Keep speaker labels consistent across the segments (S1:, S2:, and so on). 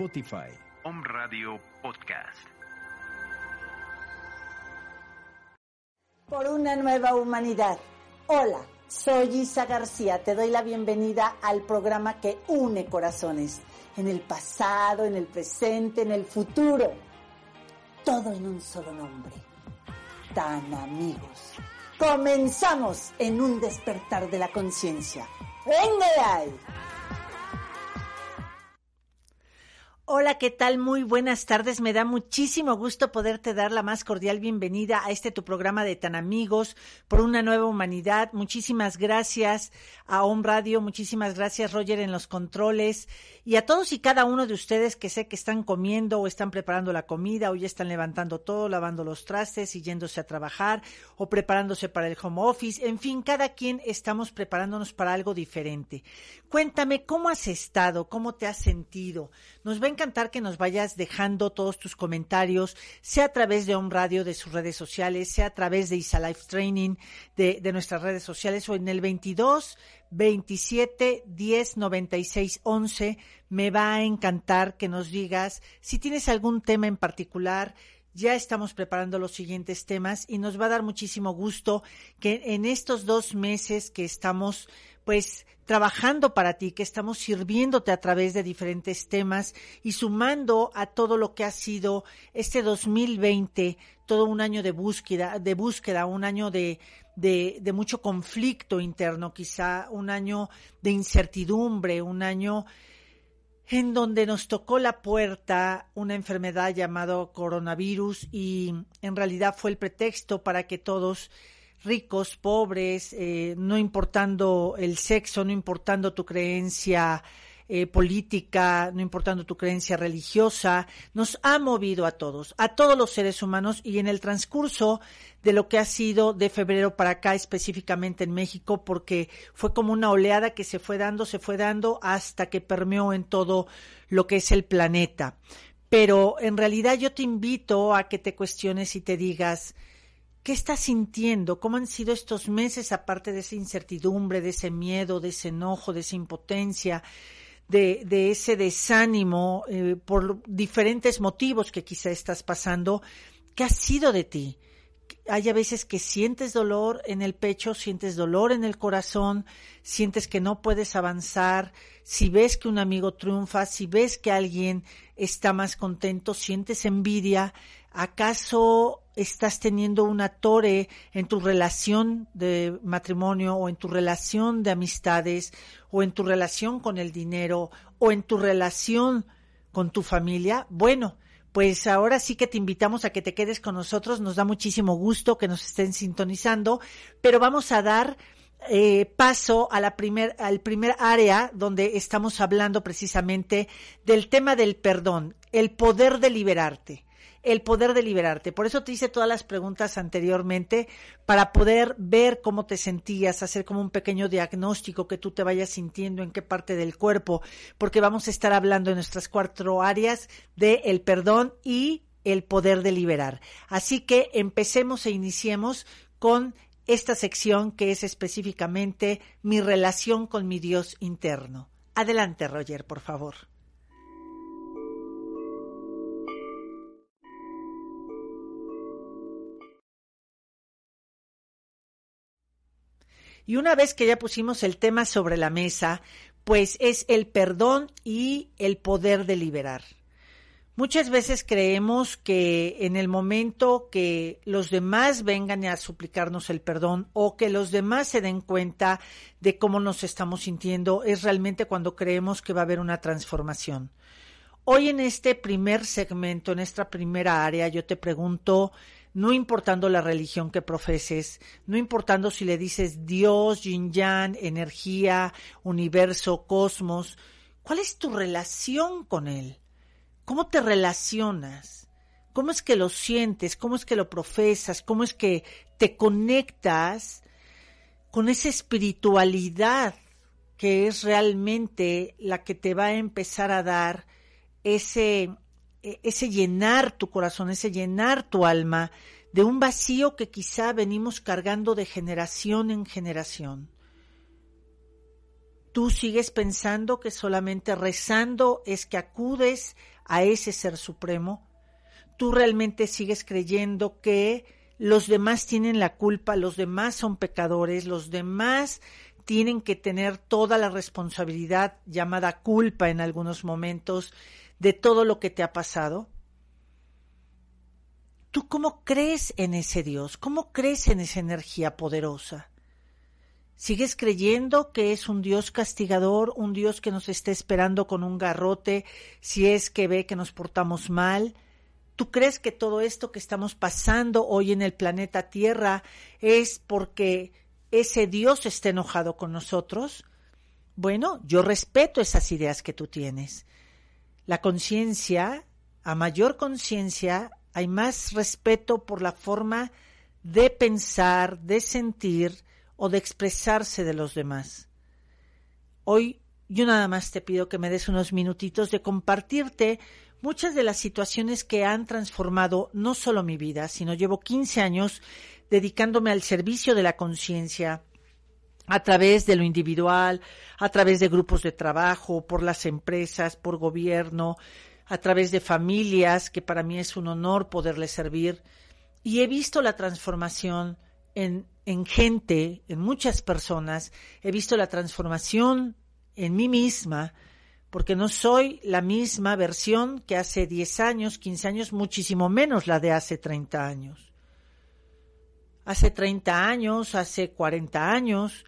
S1: Spotify.
S2: Om Radio Podcast.
S3: Por una nueva humanidad. Hola, soy Isa García. Te doy la bienvenida al programa que une corazones. En el pasado, en el presente, en el futuro. Todo en un solo nombre. Tan amigos. Comenzamos en un despertar de la conciencia. ¡Venga de ahí! Hola, ¿qué tal? Muy buenas tardes. Me da muchísimo gusto poderte dar la más cordial bienvenida a este tu programa de Tan Amigos por una nueva humanidad. Muchísimas gracias a Home Radio, muchísimas gracias Roger en los controles y a todos y cada uno de ustedes que sé que están comiendo o están preparando la comida o ya están levantando todo, lavando los trastes y yéndose a trabajar o preparándose para el home office. En fin, cada quien estamos preparándonos para algo diferente. Cuéntame cómo has estado, cómo te has sentido. Nos a encantar que nos vayas dejando todos tus comentarios, sea a través de Home Radio, de sus redes sociales, sea a través de Isa Life Training, de, de nuestras redes sociales o en el 22 27 10 96 11. Me va a encantar que nos digas si tienes algún tema en particular. Ya estamos preparando los siguientes temas y nos va a dar muchísimo gusto que en estos dos meses que estamos pues trabajando para ti, que estamos sirviéndote a través de diferentes temas y sumando a todo lo que ha sido este 2020, todo un año de búsqueda, de búsqueda, un año de, de, de mucho conflicto interno, quizá un año de incertidumbre, un año en donde nos tocó la puerta una enfermedad llamado coronavirus y en realidad fue el pretexto para que todos ricos, pobres, eh, no importando el sexo, no importando tu creencia eh, política, no importando tu creencia religiosa, nos ha movido a todos, a todos los seres humanos y en el transcurso de lo que ha sido de febrero para acá, específicamente en México, porque fue como una oleada que se fue dando, se fue dando hasta que permeó en todo lo que es el planeta. Pero en realidad yo te invito a que te cuestiones y te digas, ¿Qué estás sintiendo? ¿Cómo han sido estos meses, aparte de esa incertidumbre, de ese miedo, de ese enojo, de esa impotencia, de, ese desánimo eh, por diferentes motivos que quizá estás pasando? ¿Qué ha sido de ti? hay a veces que sientes dolor en el pecho, sientes dolor en el corazón, sientes que no puedes avanzar, si ves que un amigo triunfa, si ves que alguien está más contento, sientes envidia, ¿acaso estás teniendo una torre en tu relación de matrimonio o en tu relación de amistades o en tu relación con el dinero o en tu relación con tu familia? Bueno, pues ahora sí que te invitamos a que te quedes con nosotros. Nos da muchísimo gusto que nos estén sintonizando, pero vamos a dar eh, paso a la primer, al primer área donde estamos hablando precisamente del tema del perdón, el poder de liberarte el poder de liberarte. Por eso te hice todas las preguntas anteriormente para poder ver cómo te sentías, hacer como un pequeño diagnóstico que tú te vayas sintiendo en qué parte del cuerpo, porque vamos a estar hablando en nuestras cuatro áreas de el perdón y el poder de liberar. Así que empecemos e iniciemos con esta sección que es específicamente mi relación con mi Dios interno. Adelante, Roger, por favor. Y una vez que ya pusimos el tema sobre la mesa, pues es el perdón y el poder de liberar. Muchas veces creemos que en el momento que los demás vengan a suplicarnos el perdón o que los demás se den cuenta de cómo nos estamos sintiendo es realmente cuando creemos que va a haber una transformación. Hoy en este primer segmento, en esta primera área, yo te pregunto, no importando la religión que profeses, no importando si le dices Dios, yin yang, energía, universo, cosmos, ¿cuál es tu relación con él? ¿Cómo te relacionas? ¿Cómo es que lo sientes? ¿Cómo es que lo profesas? ¿Cómo es que te conectas con esa espiritualidad que es realmente la que te va a empezar a dar ese ese llenar tu corazón, ese llenar tu alma de un vacío que quizá venimos cargando de generación en generación. Tú sigues pensando que solamente rezando es que acudes a ese ser supremo. Tú realmente sigues creyendo que los demás tienen la culpa, los demás son pecadores, los demás tienen que tener toda la responsabilidad llamada culpa en algunos momentos de todo lo que te ha pasado. ¿Tú cómo crees en ese Dios? ¿Cómo crees en esa energía poderosa? ¿Sigues creyendo que es un Dios castigador, un Dios que nos está esperando con un garrote si es que ve que nos portamos mal? ¿Tú crees que todo esto que estamos pasando hoy en el planeta Tierra es porque ese Dios está enojado con nosotros? Bueno, yo respeto esas ideas que tú tienes. La conciencia, a mayor conciencia, hay más respeto por la forma de pensar, de sentir o de expresarse de los demás. Hoy yo nada más te pido que me des unos minutitos de compartirte muchas de las situaciones que han transformado no solo mi vida, sino llevo 15 años dedicándome al servicio de la conciencia a través de lo individual, a través de grupos de trabajo, por las empresas, por gobierno, a través de familias, que para mí es un honor poderles servir. Y he visto la transformación en, en gente, en muchas personas, he visto la transformación en mí misma, porque no soy la misma versión que hace 10 años, 15 años, muchísimo menos la de hace 30 años. Hace 30 años, hace 40 años,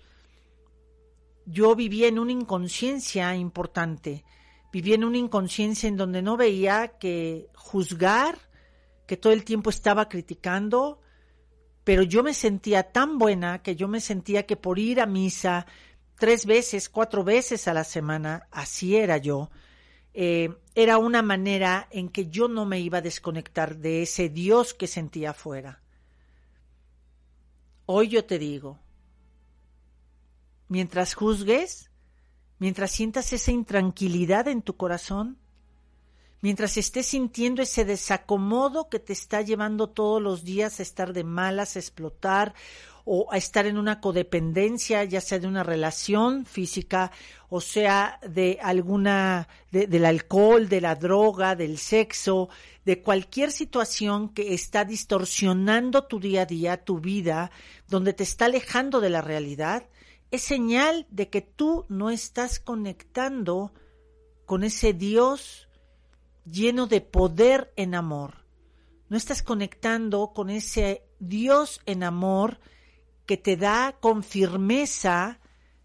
S3: yo vivía en una inconsciencia importante vivía en una inconsciencia en donde no veía que juzgar, que todo el tiempo estaba criticando, pero yo me sentía tan buena que yo me sentía que por ir a misa tres veces, cuatro veces a la semana, así era yo, eh, era una manera en que yo no me iba a desconectar de ese Dios que sentía afuera. Hoy yo te digo, mientras juzgues, mientras sientas esa intranquilidad en tu corazón, mientras estés sintiendo ese desacomodo que te está llevando todos los días a estar de malas, a explotar o a estar en una codependencia, ya sea de una relación física o sea de alguna, del alcohol, de la droga, del sexo, de cualquier situación que está distorsionando tu día a día, tu vida, donde te está alejando de la realidad, es señal de que tú no estás conectando con ese Dios lleno de poder en amor. No estás conectando con ese Dios en amor que te da con firmeza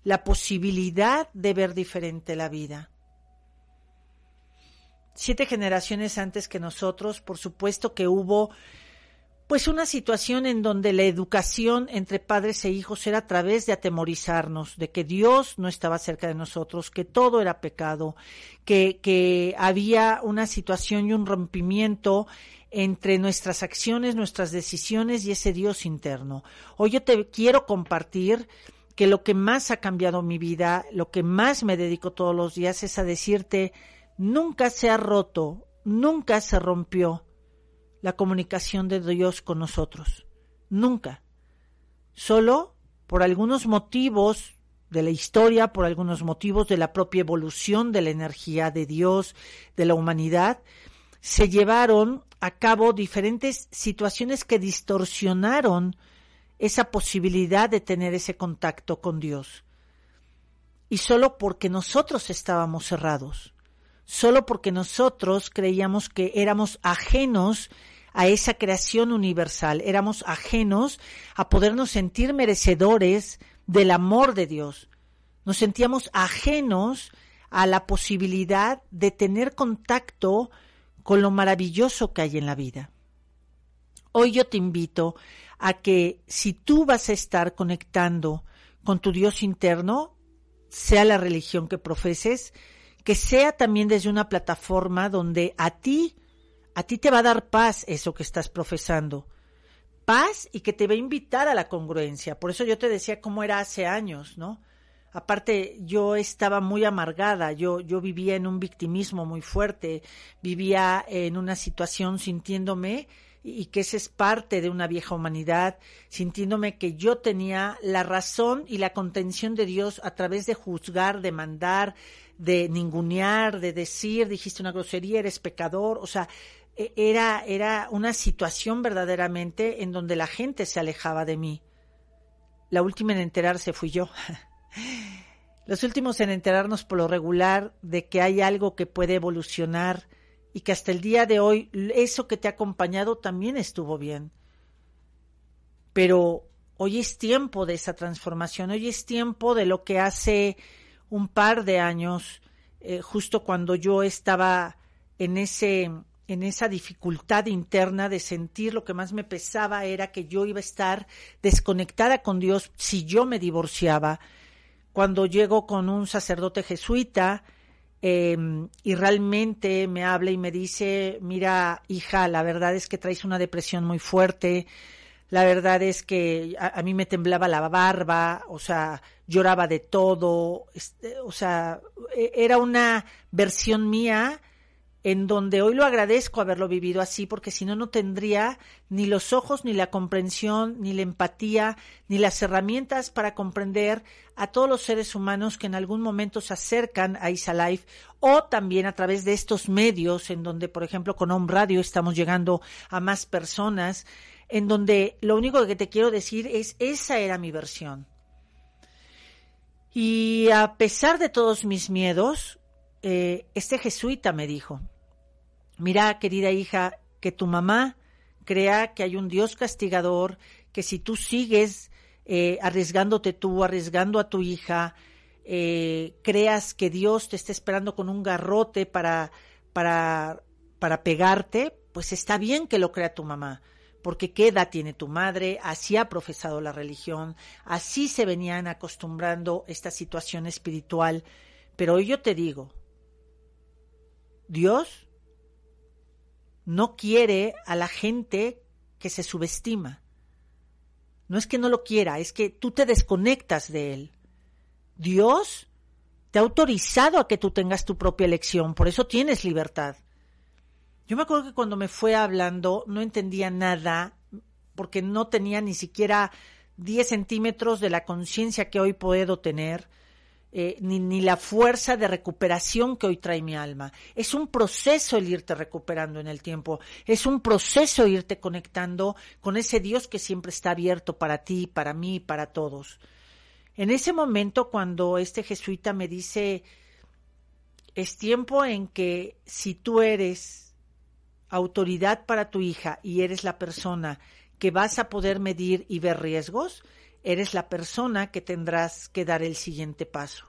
S3: la posibilidad de ver diferente la vida. Siete generaciones antes que nosotros, por supuesto que hubo pues una situación en donde la educación entre padres e hijos era a través de atemorizarnos, de que Dios no estaba cerca de nosotros, que todo era pecado, que, que había una situación y un rompimiento entre nuestras acciones, nuestras decisiones y ese Dios interno. Hoy yo te quiero compartir que lo que más ha cambiado mi vida, lo que más me dedico todos los días es a decirte, nunca se ha roto, nunca se rompió la comunicación de Dios con nosotros. Nunca. Solo por algunos motivos de la historia, por algunos motivos de la propia evolución de la energía de Dios, de la humanidad, se llevaron a cabo diferentes situaciones que distorsionaron esa posibilidad de tener ese contacto con Dios. Y solo porque nosotros estábamos cerrados solo porque nosotros creíamos que éramos ajenos a esa creación universal, éramos ajenos a podernos sentir merecedores del amor de Dios. Nos sentíamos ajenos a la posibilidad de tener contacto con lo maravilloso que hay en la vida. Hoy yo te invito a que si tú vas a estar conectando con tu Dios interno, sea la religión que profeses, que sea también desde una plataforma donde a ti, a ti te va a dar paz eso que estás profesando. Paz y que te va a invitar a la congruencia. Por eso yo te decía cómo era hace años, ¿no? Aparte, yo estaba muy amargada, yo, yo vivía en un victimismo muy fuerte, vivía en una situación sintiéndome y que ese es parte de una vieja humanidad, sintiéndome que yo tenía la razón y la contención de Dios a través de juzgar, de mandar, de ningunear, de decir, dijiste una grosería, eres pecador, o sea, e, era, era una situación verdaderamente en donde la gente se alejaba de mí. La última en enterarse fui yo. Los últimos en enterarnos por lo regular de que hay algo que puede evolucionar y que hasta el día de hoy eso que te ha acompañado también estuvo bien. Pero hoy es tiempo de esa transformación, hoy es tiempo de lo que hace un par de años, eh, justo cuando yo estaba en ese en esa dificultad interna de sentir lo que más me pesaba era que yo iba a estar desconectada con Dios si yo me divorciaba. Cuando llego con un sacerdote jesuita em, y realmente me habla y me dice, mira, hija, la verdad es que traes una depresión muy fuerte, la verdad es que a, mí me temblaba la barba, o sea, lloraba de todo, este, o sea, e, era una versión mía en donde hoy lo agradezco haberlo vivido así, porque si no, no tendría ni los ojos, ni la comprensión, ni la empatía, ni las herramientas para comprender a todos los seres humanos que en algún momento se acercan a Isa Life o también a través de estos medios en donde, por ejemplo, con Home Radio estamos llegando a más personas, en donde lo único que te quiero decir es, esa era mi versión. Y a pesar de todos mis miedos, eh, este jesuita me dijo, mira, querida hija, que tu mamá crea que hay un Dios castigador, que si tú sigues eh, arriesgándote tú, arriesgando a tu hija, eh, creas que Dios te está esperando con un garrote para, para, para pegarte, pues está bien que lo crea tu mamá, porque qué edad tiene tu madre, así ha profesado la religión, así se venían acostumbrando esta situación espiritual, pero hoy yo te digo, Dios no quiere a la gente que se subestima. No es que no lo quiera, es que tú te desconectas de él. Dios te ha autorizado a que tú tengas tu propia elección, por eso tienes libertad. Yo me acuerdo que cuando me fue hablando no entendía nada, porque no tenía ni siquiera 10 centímetros de la conciencia que hoy puedo tener. Eh, ni, ni, la fuerza de recuperación que hoy trae mi alma. Es un proceso el irte recuperando en el tiempo, es un proceso irte conectando con ese Dios que siempre está abierto para ti, para mí, para todos. En ese momento, cuando este jesuita me dice, es tiempo en que si tú eres autoridad para tu hija y eres la persona que vas a poder medir y ver riesgos, eres la persona que tendrás que dar el siguiente paso.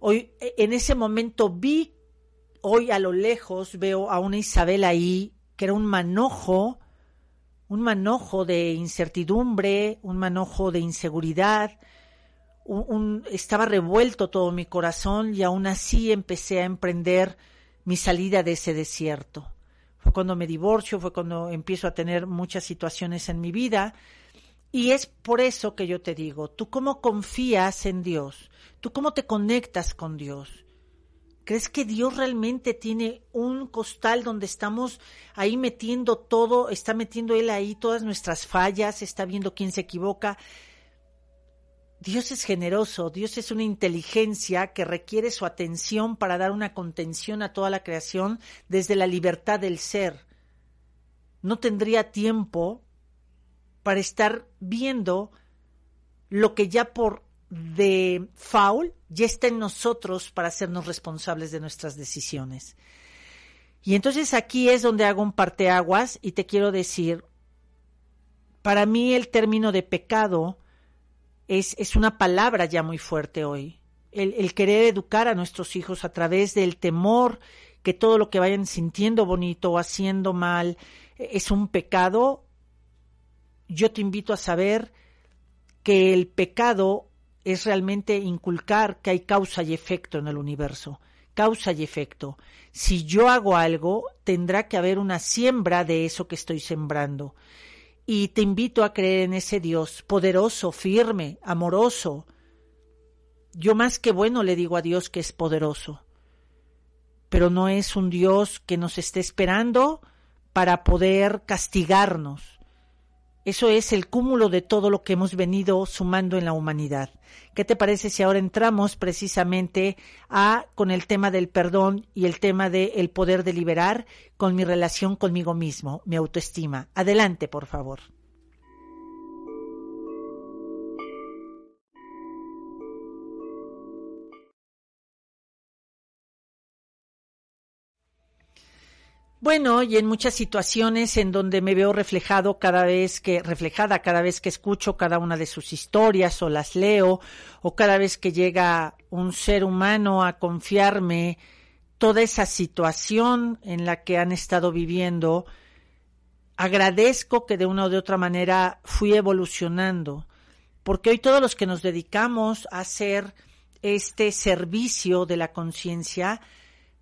S3: Hoy, en ese momento vi, hoy a lo lejos veo a una Isabel ahí, que era un manojo, un manojo de incertidumbre, un manojo de inseguridad, estaba revuelto todo mi corazón y aún así empecé a emprender mi salida de ese desierto. Fue cuando me divorcio, fue cuando empiezo a tener muchas situaciones en mi vida y es por eso que yo te digo, ¿tú cómo confías en Dios? ¿Tú cómo te conectas con Dios? ¿Crees que Dios realmente tiene un costal donde estamos ahí metiendo todo, está metiendo Él ahí todas nuestras fallas, está viendo quién se equivoca? Dios es generoso, Dios es una inteligencia que requiere su atención para dar una contención a toda la creación desde la libertad del ser. No tendría tiempo para estar viendo lo que ya por de faul ya está en nosotros para hacernos responsables de nuestras decisiones. Y entonces aquí es donde hago un parteaguas y te quiero decir, para mí el término de pecado es, es una palabra ya muy fuerte hoy. El, el querer educar a nuestros hijos a través del temor que todo lo que vayan sintiendo bonito o haciendo mal es un pecado yo te invito a saber que el pecado es realmente inculcar que hay causa y efecto en el universo. Causa y efecto. Si yo hago algo, tendrá que haber una siembra de eso que estoy sembrando. Y te invito a creer en ese Dios poderoso, firme, amoroso. Yo más que bueno le digo a Dios que es poderoso. Pero no es un Dios que nos esté esperando para poder castigarnos. Eso es el cúmulo de todo lo que hemos venido sumando en la humanidad. ¿Qué te parece si ahora entramos precisamente a con el tema del perdón y el tema del el poder deliberar con mi relación conmigo mismo, mi autoestima? Adelante, por favor. Bueno, y en muchas situaciones en donde me veo reflejado cada vez que, reflejada cada vez que escucho cada una de sus historias o las leo, o cada vez que llega un ser humano a confiarme toda esa situación en la que han estado viviendo, agradezco que de una o de otra manera fui evolucionando, porque hoy todos los que nos dedicamos a hacer este servicio de la conciencia,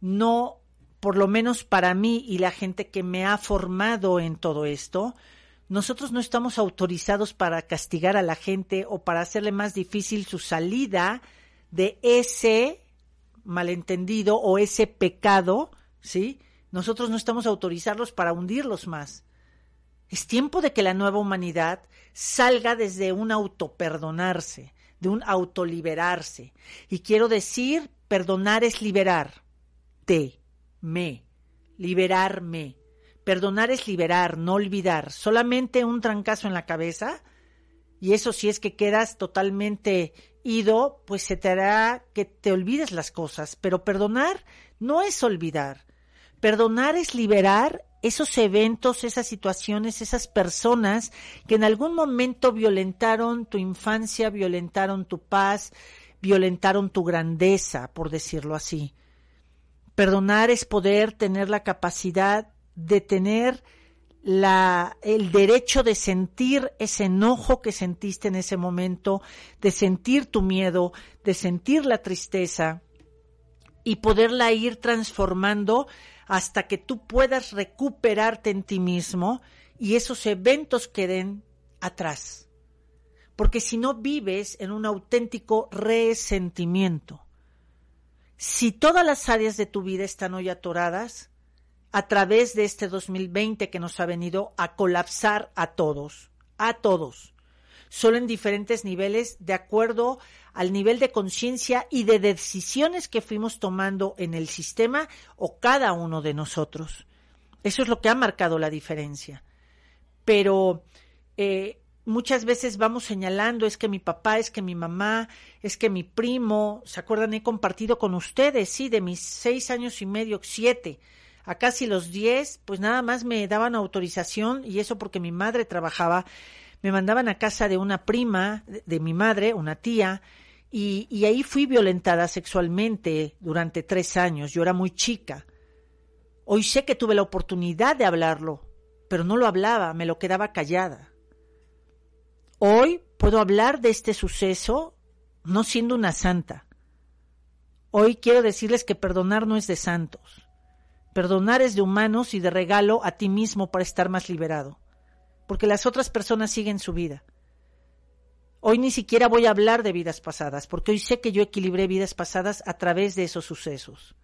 S3: no por lo menos para mí y la gente que me ha formado en todo esto, nosotros no estamos autorizados para castigar a la gente o para hacerle más difícil su salida de ese malentendido o ese pecado, ¿sí? Nosotros no estamos autorizados para hundirlos más. Es tiempo de que la nueva humanidad salga desde un autoperdonarse, de un autoliberarse. Y quiero decir, perdonar es liberar. Te me, liberarme. Perdonar es liberar, no olvidar. Solamente un trancazo en la cabeza, y eso si es que quedas totalmente ido, pues se te hará que te olvides las cosas. Pero perdonar no es olvidar. Perdonar es liberar esos eventos, esas situaciones, esas personas que en algún momento violentaron tu infancia, violentaron tu paz, violentaron tu grandeza, por decirlo así. Perdonar es poder tener la capacidad de tener la, el derecho de sentir ese enojo que sentiste en ese momento, de sentir tu miedo, de sentir la tristeza y poderla ir transformando hasta que tú puedas recuperarte en ti mismo y esos eventos queden atrás. Porque si no vives en un auténtico resentimiento, si todas las áreas de tu vida están hoy atoradas, a través de este 2020 que nos ha venido a colapsar a todos, a todos, solo en diferentes niveles de acuerdo al nivel de conciencia y de decisiones que fuimos tomando en el sistema o cada uno de nosotros. Eso es lo que ha marcado la diferencia. Pero eh, muchas veces vamos señalando, es que mi papá, es que mi mamá, es que mi primo, ¿se acuerdan? He compartido con ustedes, sí, de mis seis años y medio, siete, a casi los diez, pues nada más me daban autorización, y eso porque mi madre trabajaba, me mandaban a casa de una prima de, mi madre, una tía, y, y ahí fui violentada sexualmente durante tres años, yo era muy chica. Hoy sé que tuve la oportunidad de hablarlo, pero no lo hablaba, me lo quedaba callada Hoy puedo hablar de este suceso no siendo una santa. Hoy quiero decirles que perdonar no es de santos. Perdonar es de humanos y de regalo a ti mismo para estar más liberado. Porque las otras personas siguen su vida. Hoy ni siquiera voy a hablar de vidas pasadas, porque hoy sé que yo equilibré vidas pasadas a través de esos sucesos.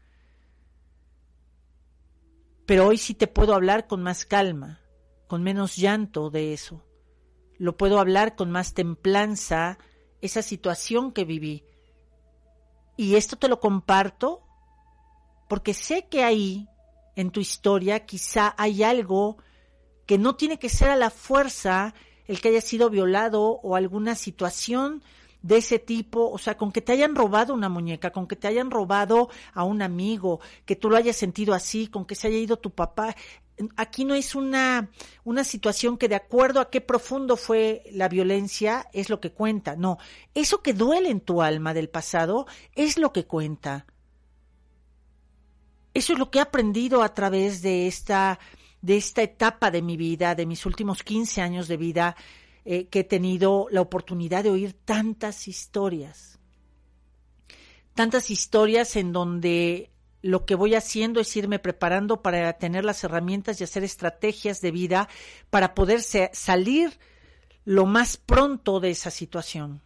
S3: Pero hoy sí te puedo hablar con más calma, con menos llanto de eso lo puedo hablar con más templanza, esa situación que viví. Y esto te lo comparto porque sé que ahí, en tu historia, quizá hay algo que no tiene que ser a la fuerza el que haya sido violado o alguna situación de ese tipo, o sea, con que te hayan robado una muñeca, con que te hayan robado a un amigo, que tú lo hayas sentido así, con que se haya ido tu papá, aquí no es una, una situación que de acuerdo a qué profundo fue la violencia es lo que cuenta. No, eso que duele en tu alma del pasado es lo que cuenta. Eso es lo que he aprendido a través de esta, de esta etapa de mi vida, de mis últimos 15 años de vida, eh, que he tenido la oportunidad de oír tantas historias. Tantas historias en donde lo que voy haciendo es irme preparando para tener las herramientas y hacer estrategias de vida para poder salir lo más pronto de esa situación.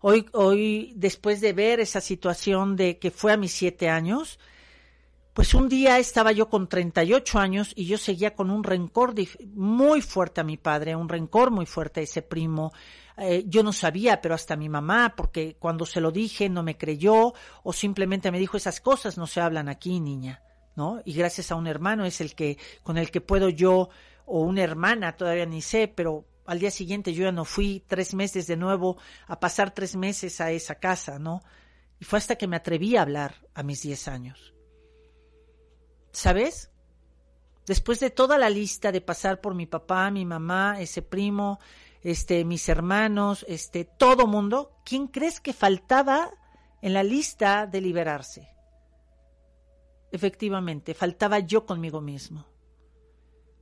S3: Hoy, hoy, después de ver esa situación de que fue a mis siete años, Pues un día estaba yo con 38 años y yo seguía con un rencor muy fuerte a mi padre, un rencor muy fuerte a ese primo. Eh, yo no sabía, pero hasta mi mamá, porque cuando se lo dije no me creyó o simplemente me dijo esas cosas no se hablan aquí, niña, ¿no? Y gracias a un hermano es el que con el que puedo yo o una hermana, todavía ni sé, pero al día siguiente yo ya no fui tres meses de nuevo a pasar tres meses a esa casa, ¿no? Y fue hasta que me atreví a hablar a mis diez años. ¿Sabes? Después de toda la lista de pasar por mi papá, mi mamá, ese primo, este, mis hermanos, este, todo mundo, ¿quién crees que faltaba en la lista de liberarse? Efectivamente, faltaba yo conmigo mismo.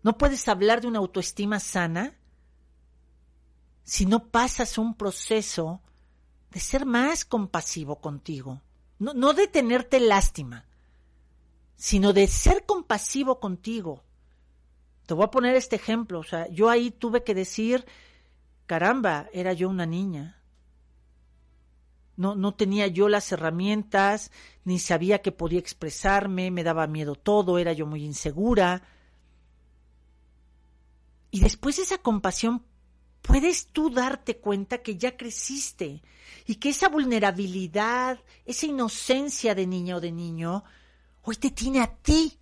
S3: No puedes hablar de una autoestima sana si no pasas un proceso de ser más compasivo contigo. No, no de tenerte lástima, sino de ser compasivo contigo. Te voy a poner este ejemplo, o sea, yo ahí tuve que decir, caramba, era yo una niña. No, no tenía yo las herramientas, ni sabía que podía expresarme, me daba miedo todo, era yo muy insegura. Y después esa compasión, puedes tú darte cuenta que ya creciste y que esa vulnerabilidad, esa inocencia de niña o de niño, hoy te tiene a ti,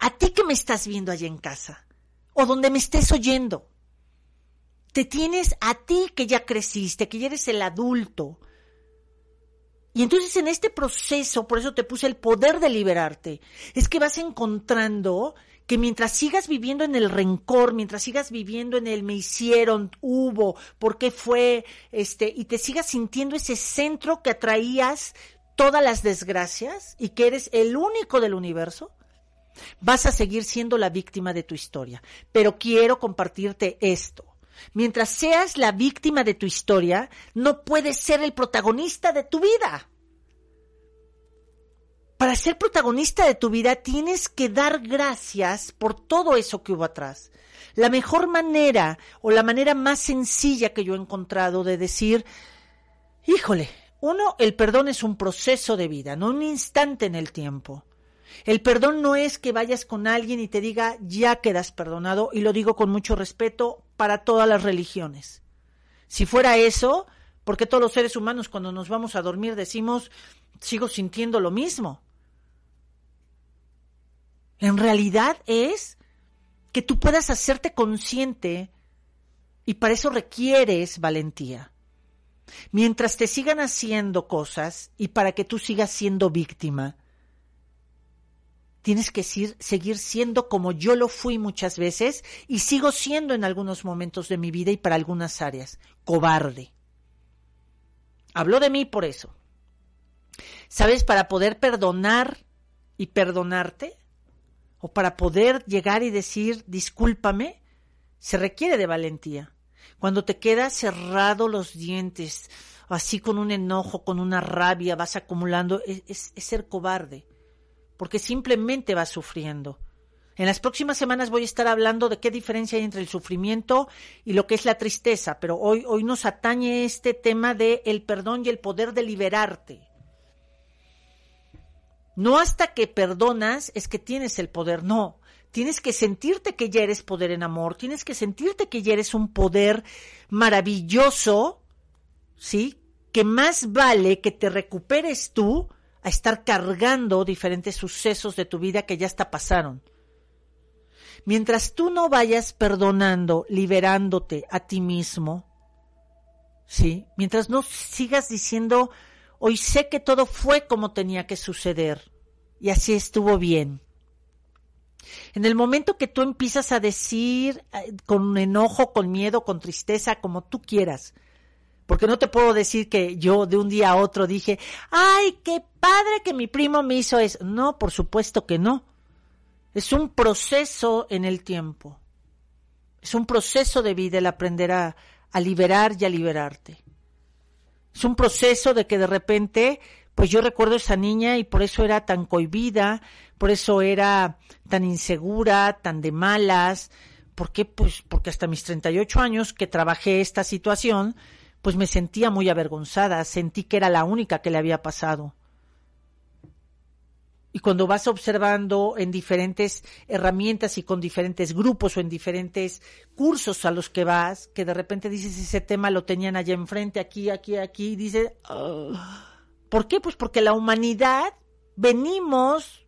S3: a ti que me estás viendo allá en casa o donde me estés oyendo. Te tienes a ti que ya creciste, que ya eres el adulto. Y entonces en este proceso, por eso te puse el poder de liberarte, es que vas encontrando que mientras sigas viviendo en el rencor, mientras sigas viviendo en el me hicieron, hubo, por qué fue, este, y te sigas sintiendo ese centro que atraías todas las desgracias y que eres el único del universo, vas a seguir siendo la víctima de tu historia. Pero quiero compartirte esto. Mientras seas la víctima de tu historia, no puedes ser el protagonista de tu vida. Para ser protagonista de tu vida tienes que dar gracias por todo eso que hubo atrás. La mejor manera o la manera más sencilla que yo he encontrado de decir, híjole, uno, el perdón es un proceso de vida, no un instante en el tiempo. El perdón no es que vayas con alguien y te diga ya quedas perdonado, y lo digo con mucho respeto para todas las religiones. Si fuera eso, porque todos los seres humanos cuando nos vamos a dormir decimos sigo sintiendo lo mismo. En realidad es que tú puedas hacerte consciente y para eso requieres valentía. Mientras te sigan haciendo cosas y para que tú sigas siendo víctima, tienes que seguir siendo como yo lo fui muchas veces y sigo siendo en algunos momentos de mi vida y para algunas áreas, cobarde. Hablo de mí por eso. ¿Sabes? Para poder perdonar y perdonarte, o para poder llegar y decir discúlpame, se requiere de valentía. Cuando te quedas cerrado los dientes, así con un enojo, con una rabia, vas acumulando, es, ser cobarde, porque simplemente vas sufriendo. En las próximas semanas voy a estar hablando de qué diferencia hay entre el sufrimiento y lo que es la tristeza, pero hoy, hoy nos atañe este tema de el perdón y el poder de liberarte. No hasta que perdonas es que tienes el poder, no. Tienes que sentirte que ya eres poder en amor, tienes que sentirte que ya eres un poder maravilloso, ¿sí? Que más vale que te recuperes tú a estar cargando diferentes sucesos de tu vida que ya hasta pasaron. Mientras tú no vayas perdonando, liberándote a ti mismo, ¿sí? Mientras no sigas diciendo, Hoy sé que todo fue como tenía que suceder y así estuvo bien. En el momento que tú empiezas a decir eh, con enojo, con miedo, con tristeza, como tú quieras, porque no te puedo decir que yo de un día a otro dije, ay, qué padre que mi primo me hizo eso. No, por supuesto que no. Es un proceso en el tiempo. Es un proceso de vida el aprender a, a liberar y a liberarte. Es un proceso de que de repente, pues yo recuerdo esa niña y por eso era tan cohibida, por eso era tan insegura, tan de malas. ¿Por qué? Pues porque hasta mis 38 años que trabajé esta situación, pues me sentía muy avergonzada, sentí que era la única que le había pasado. Y cuando vas observando en diferentes herramientas y con diferentes grupos o en diferentes cursos a los que vas, que de repente dices ese tema lo tenían allá enfrente, aquí, aquí, aquí, y dices, ¿por qué? Pues porque la humanidad venimos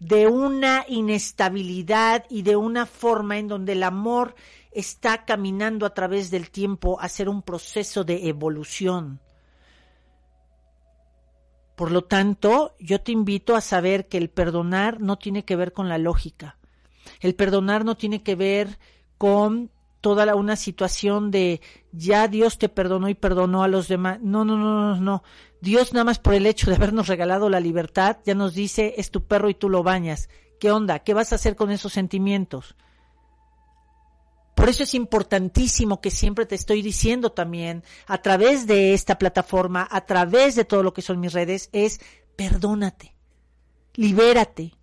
S3: de una inestabilidad y de una forma en donde el amor está caminando a través del tiempo a ser un proceso de evolución. Por lo tanto, yo te invito a saber que el perdonar no tiene que ver con la lógica. El perdonar no tiene que ver con toda una situación de ya Dios te perdonó y perdonó a los demás. No, no, no, no, no. Dios nada más por el hecho de habernos regalado la libertad ya nos dice es tu perro y tú lo bañas. ¿Qué onda? ¿Qué vas a hacer con esos sentimientos? Por eso es importantísimo que siempre te estoy diciendo también, a través de esta plataforma, a través de todo lo que son mis redes, es perdónate, libérate.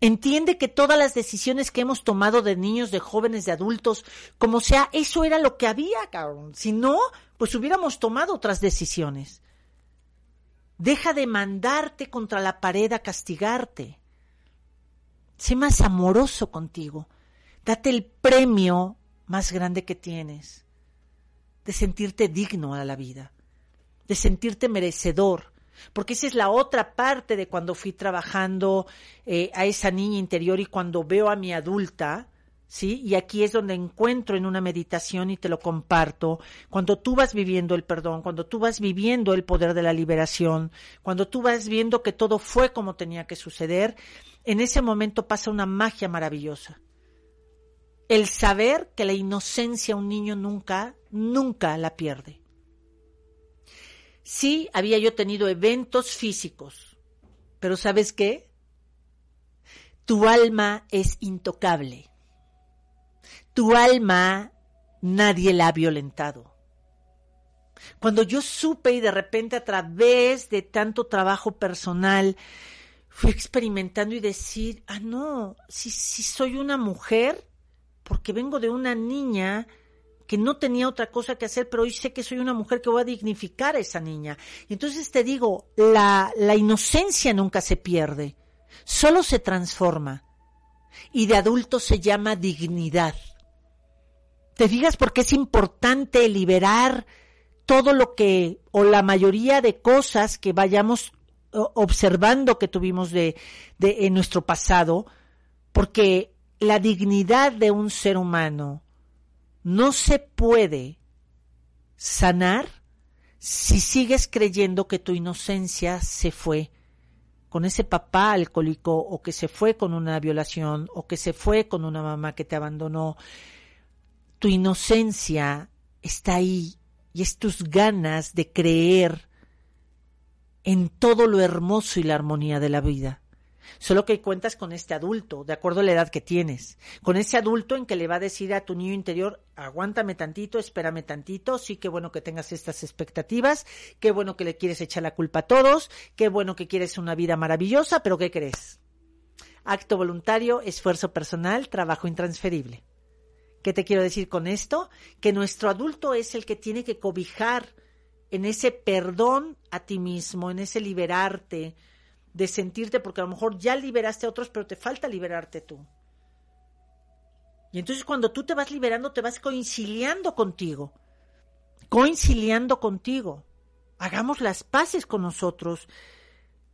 S3: Entiende que todas las decisiones que hemos tomado de niños, de jóvenes, de adultos, como sea, eso era lo que había, cabrón. Si no, pues hubiéramos tomado otras decisiones. Deja de mandarte contra la pared a castigarte. Sé más amoroso contigo. Date el premio más grande que tienes de sentirte digno a la vida, de sentirte merecedor, porque esa es la otra parte de cuando fui trabajando eh, a esa niña interior y cuando veo a mi adulta, ¿sí? Y aquí es donde encuentro en una meditación y te lo comparto, cuando tú vas viviendo el perdón, cuando tú vas viviendo el poder de la liberación, cuando tú vas viendo que todo fue como tenía que suceder, en ese momento pasa una magia maravillosa el saber que la inocencia un niño nunca, nunca la pierde. Sí, había yo tenido eventos físicos, pero ¿sabes qué? Tu alma es intocable. Tu alma nadie la ha violentado. Cuando yo supe y de repente a través de tanto trabajo personal fui experimentando y decir, ah, no, si, si soy una mujer, porque vengo de una niña que no tenía otra cosa que hacer, pero hoy sé que soy una mujer que voy a dignificar a esa niña. Entonces te digo, la, la inocencia nunca se pierde, solo se transforma. Y de adulto se llama dignidad. ¿Te digas por qué es importante liberar todo lo que, o la mayoría de cosas que vayamos observando que tuvimos de, de en nuestro pasado? Porque la dignidad de un ser humano no se puede sanar si sigues creyendo que tu inocencia se fue con ese papá alcohólico o que se fue con una violación o que se fue con una mamá que te abandonó. Tu inocencia está ahí y es tus ganas de creer en todo lo hermoso y la armonía de la vida. Solo que cuentas con este adulto, de acuerdo a la edad que tienes. Con ese adulto en que le va a decir a tu niño interior, aguántame tantito, espérame tantito, sí que bueno que tengas estas expectativas, qué bueno que le quieres echar la culpa a todos, qué bueno que quieres una vida maravillosa, pero ¿qué crees? Acto voluntario, esfuerzo personal, trabajo intransferible. ¿Qué te quiero decir con esto? Que nuestro adulto es el que tiene que cobijar en ese perdón a ti mismo, en ese liberarte, de sentirte, porque a lo mejor ya liberaste a otros, pero te falta liberarte tú. Y entonces cuando tú te vas liberando, te vas conciliando contigo, conciliando contigo. Hagamos las paces con nosotros.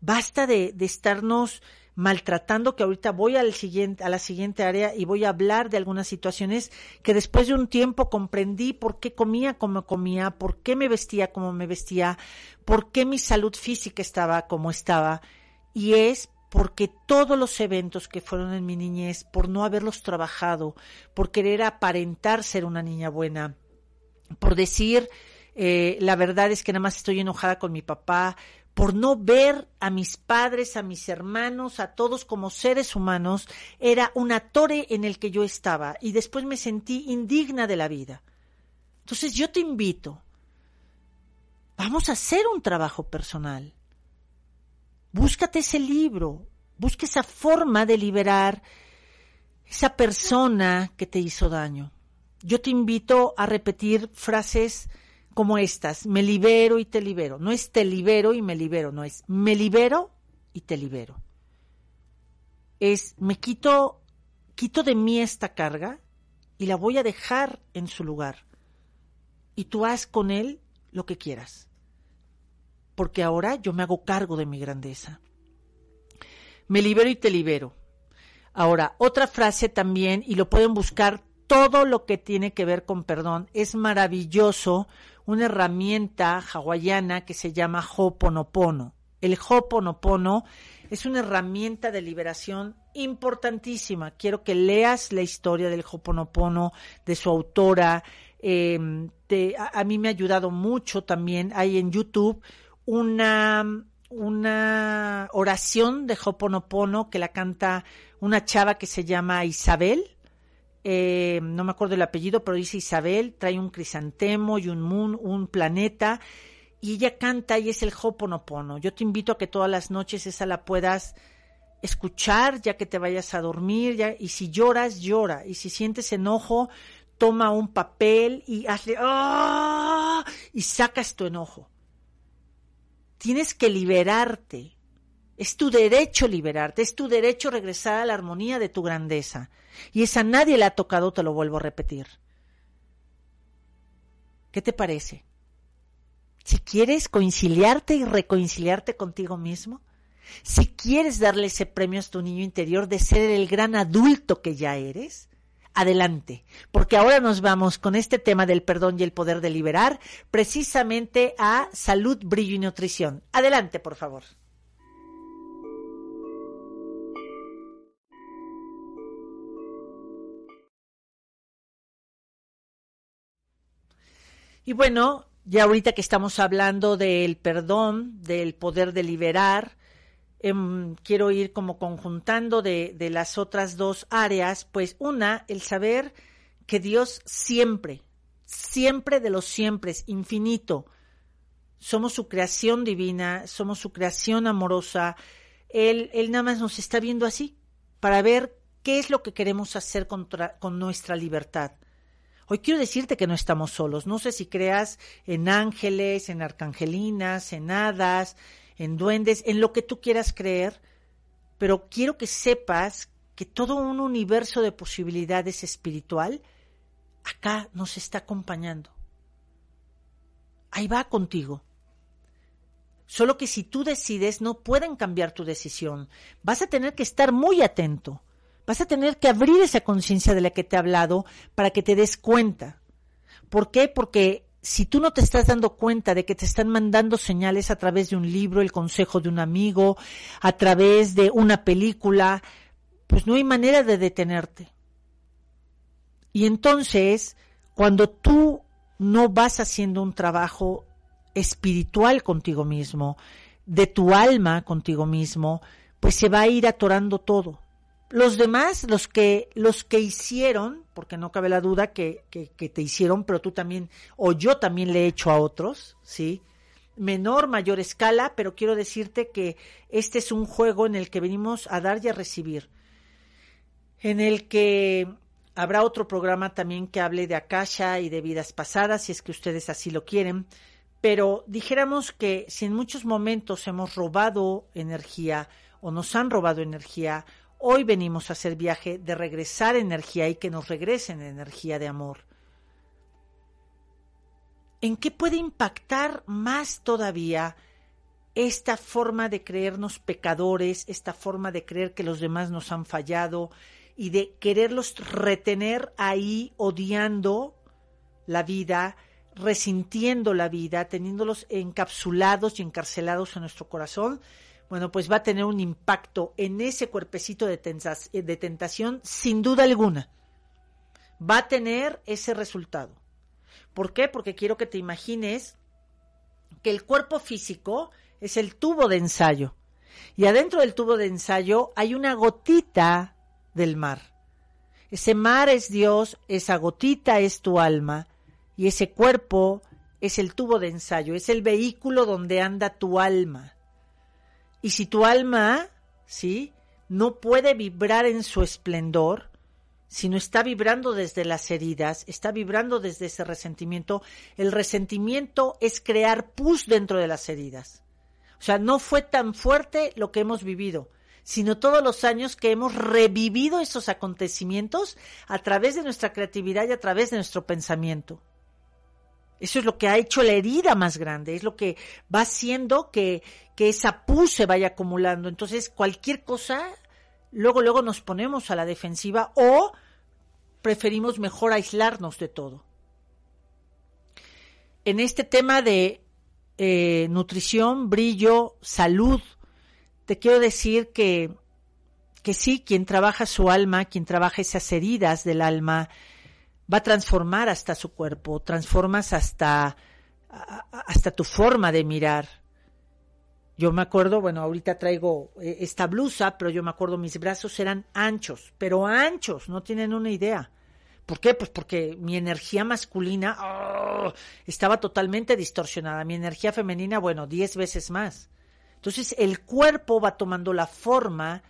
S3: Basta de, de estarnos maltratando, que ahorita voy al siguiente, a la siguiente área y voy a hablar de algunas situaciones que después de un tiempo comprendí por qué comía como comía, por qué me vestía como me vestía, por qué mi salud física estaba como estaba y es porque todos los eventos que fueron en mi niñez, por no haberlos trabajado, por querer aparentar ser una niña buena, por decir eh, la verdad es que nada más estoy enojada con mi papá, por no ver a mis padres, a mis hermanos, a todos como seres humanos, era una torre en el que yo estaba y después me sentí indigna de la vida. Entonces yo te invito, vamos a hacer un trabajo personal Búscate ese libro, busca esa forma de liberar esa persona que te hizo daño. Yo te invito a repetir frases como estas, me libero y te libero. No es te libero y me libero, no es me libero y te libero. Es, me quito, quito de mí esta carga y la voy a dejar en su lugar. Y tú haz con él lo que quieras. Porque ahora yo me hago cargo de mi grandeza. Me libero y te libero. Ahora, otra frase también, y lo pueden buscar todo lo que tiene que ver con perdón, es maravilloso, una herramienta hawaiana que se llama Hoponopono. El Hoponopono es una herramienta de liberación importantísima. Quiero que leas la historia del Hoponopono, de su autora. Em, a, mí me ha ayudado mucho también. Hay en YouTube una, una oración de Hoponopono que la canta una chava que se llama Isabel. Em, no me acuerdo el apellido, pero dice Isabel, trae un crisantemo y un moon, un planeta, y ella canta y es el Hoponopono. Yo te invito a que todas las noches esa la puedas escuchar ya que te vayas a dormir, ya, y si lloras, llora, y si sientes enojo, toma un papel y hazle ¡ah! y sacas tu enojo. Tienes que liberarte. Es tu derecho liberarte, es tu derecho regresar a la armonía de tu grandeza. Y esa nadie le ha tocado, te lo vuelvo a repetir. ¿Qué te parece? Si quieres conciliarte y reconciliarte contigo mismo, si quieres darle ese premio a tu niño interior de ser el gran adulto que ya eres, adelante, porque ahora nos vamos con este tema del perdón y el poder de liberar precisamente a salud, brillo y nutrición. Adelante, por favor. Y bueno, ya ahorita que estamos hablando del perdón, del poder de liberar, Em, quiero ir como conjuntando de, de las otras dos áreas, pues una, el saber que Dios siempre, siempre de los siempre, es infinito, somos su creación divina, somos su creación amorosa, él, él nada más nos está viendo así, para ver qué es lo que queremos hacer contra, con nuestra libertad. Hoy quiero decirte que no estamos solos. No sé si creas en ángeles, en arcangelinas, en hadas, en duendes, en lo que tú quieras creer, pero quiero que sepas que todo un universo de posibilidades espiritual acá nos está acompañando. Ahí va contigo. Solo que si tú decides, no pueden cambiar tu decisión. Vas a tener que estar muy atento. Vas a tener que abrir esa conciencia de la que te he hablado para que te des cuenta. ¿Por qué? Porque si tú no te estás dando cuenta de que te están mandando señales a través de un libro, el consejo de un amigo, a través de una película, pues no hay manera de detenerte. Y entonces, cuando tú no vas haciendo un trabajo espiritual contigo mismo, de tu alma contigo mismo, pues se va a ir atorando todo los demás, los que, los que hicieron, porque no cabe la duda que, que, te hicieron, pero tú también, o yo también le he hecho a otros, ¿sí? Menor, mayor escala, pero quiero decirte que este es un juego en el que venimos a dar y a recibir. En el que habrá otro programa también que hable de Akasha y de vidas pasadas, si es que ustedes así lo quieren. Pero dijéramos que si en muchos momentos hemos robado energía o nos han robado energía Hoy venimos a hacer viaje de regresar energía y que nos regresen energía de amor. ¿En qué puede impactar más todavía esta forma de creernos pecadores, esta forma de creer que los demás nos han fallado y de quererlos retener ahí odiando la vida, resintiendo la vida, teniéndolos encapsulados y encarcelados en nuestro corazón? Bueno, pues va a tener un impacto en ese cuerpecito de, de tentación sin duda alguna. Va a tener ese resultado. ¿Por qué? Porque quiero que te imagines que el cuerpo físico es el tubo de ensayo. Y adentro del tubo de ensayo hay una gotita del mar. Ese mar es Dios, esa gotita es tu alma y ese cuerpo es el tubo de ensayo, es el vehículo donde anda tu alma. Y si tu alma, ¿sí? No puede vibrar en su esplendor, sino está vibrando desde las heridas, está vibrando desde ese resentimiento. El resentimiento es crear pus dentro de las heridas. O sea, no fue tan fuerte lo que hemos vivido, sino todos los años que hemos revivido esos acontecimientos a través de nuestra creatividad y a través de nuestro pensamiento. Eso es lo que ha hecho la herida más grande, es lo que va haciendo que, que esa pus se vaya acumulando. Entonces, cualquier cosa, luego, luego nos ponemos a la defensiva o preferimos mejor aislarnos de todo. En este tema de eh, nutrición, brillo, salud, te quiero decir que, que sí, quien trabaja su alma, quien trabaja esas heridas del alma, va a transformar hasta su cuerpo, transformas hasta, hasta tu forma de mirar. Yo me acuerdo, bueno, ahorita traigo eh, esta blusa, pero yo me acuerdo mis brazos eran anchos, pero anchos, no tienen una idea. ¿Por qué? Pues porque mi energía masculina ¡oh! estaba totalmente distorsionada, mi energía femenina, bueno, diez veces más. Entonces el cuerpo va tomando la forma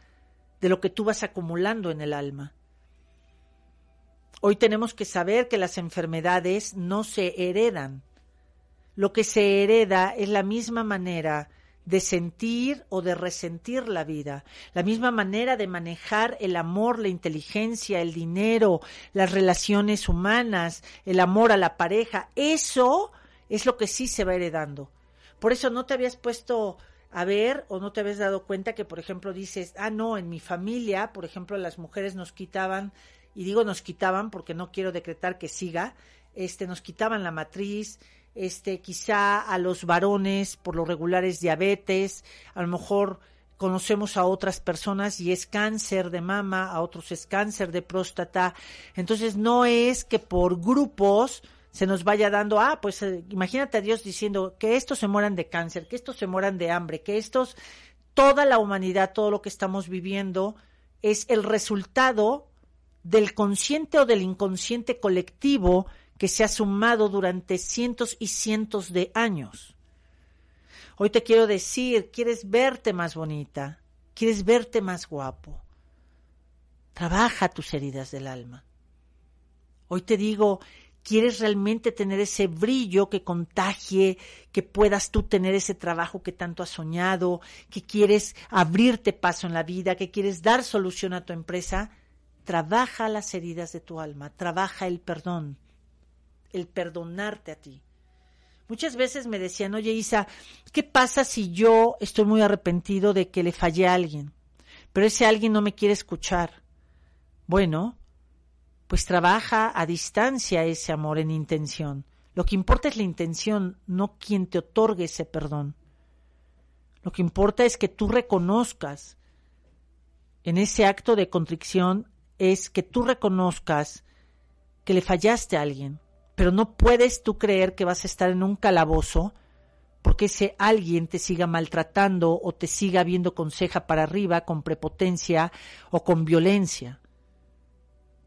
S3: de lo que tú vas acumulando en el alma. Hoy tenemos que saber que las enfermedades no se heredan. Lo que se hereda es la misma manera de sentir o de resentir la vida, la misma manera de manejar el amor, la inteligencia, el dinero, las relaciones humanas, el amor a la pareja. Eso es lo que sí se va heredando. Por eso no te habías puesto a ver o no te habías dado cuenta que, por ejemplo, dices, ah, no, en mi familia, por ejemplo, las mujeres nos quitaban y digo nos quitaban porque no quiero decretar que siga, este, nos quitaban la matriz, este, quizá a los varones por lo regular es diabetes, a lo mejor conocemos a otras personas y es cáncer de mama, a otros es cáncer de próstata. Entonces no es que por grupos se nos vaya dando, ah, pues eh, imagínate a Dios diciendo que estos se mueran de cáncer, que estos se mueran de hambre, que estos, toda la humanidad, todo lo que estamos viviendo es el resultado del consciente o del inconsciente colectivo que se ha sumado durante cientos y cientos de años. Hoy te quiero decir, quieres verte más bonita, quieres verte más guapo. Trabaja tus heridas del alma. Hoy te digo, quieres realmente tener ese brillo que contagie, que puedas tú tener ese trabajo que tanto has soñado, que quieres abrirte paso en la vida, que quieres dar solución a tu empresa, trabaja las heridas de tu alma, trabaja el perdón, el perdonarte a ti. Muchas veces me decían, oye Isa, ¿qué pasa si yo estoy muy arrepentido de que le fallé a alguien? Pero ese alguien no me quiere escuchar. Bueno, pues trabaja a distancia ese amor en intención. Lo que importa es la intención, no quien te otorgue ese perdón. Lo que importa es que tú reconozcas en ese acto de contrición es que tú reconozcas que le fallaste a alguien, pero no puedes tú creer que vas a estar en un calabozo porque ese alguien te siga maltratando o te siga viendo con ceja para arriba, con prepotencia o con violencia.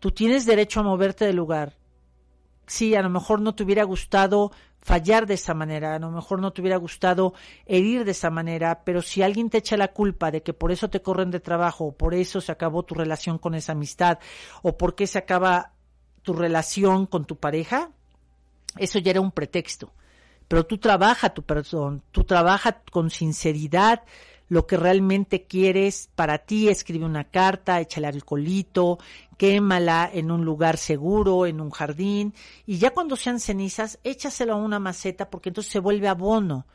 S3: Tú tienes derecho a moverte del lugar. Sí, a lo mejor no te hubiera gustado fallar de esa manera, a lo mejor no te hubiera gustado herir de esa manera, pero si alguien te echa la culpa de que por eso te corren de trabajo, o por eso se acabó tu relación con esa amistad, o por qué se acaba tu relación con tu pareja, eso ya era un pretexto. Pero tú trabaja tu perdón, tú trabaja con sinceridad lo que realmente quieres para ti, escribe una carta, échale alcoholito, quémala en un lugar seguro, en un jardín, y ya cuando sean cenizas, échaselo a una maceta porque entonces se vuelve abono.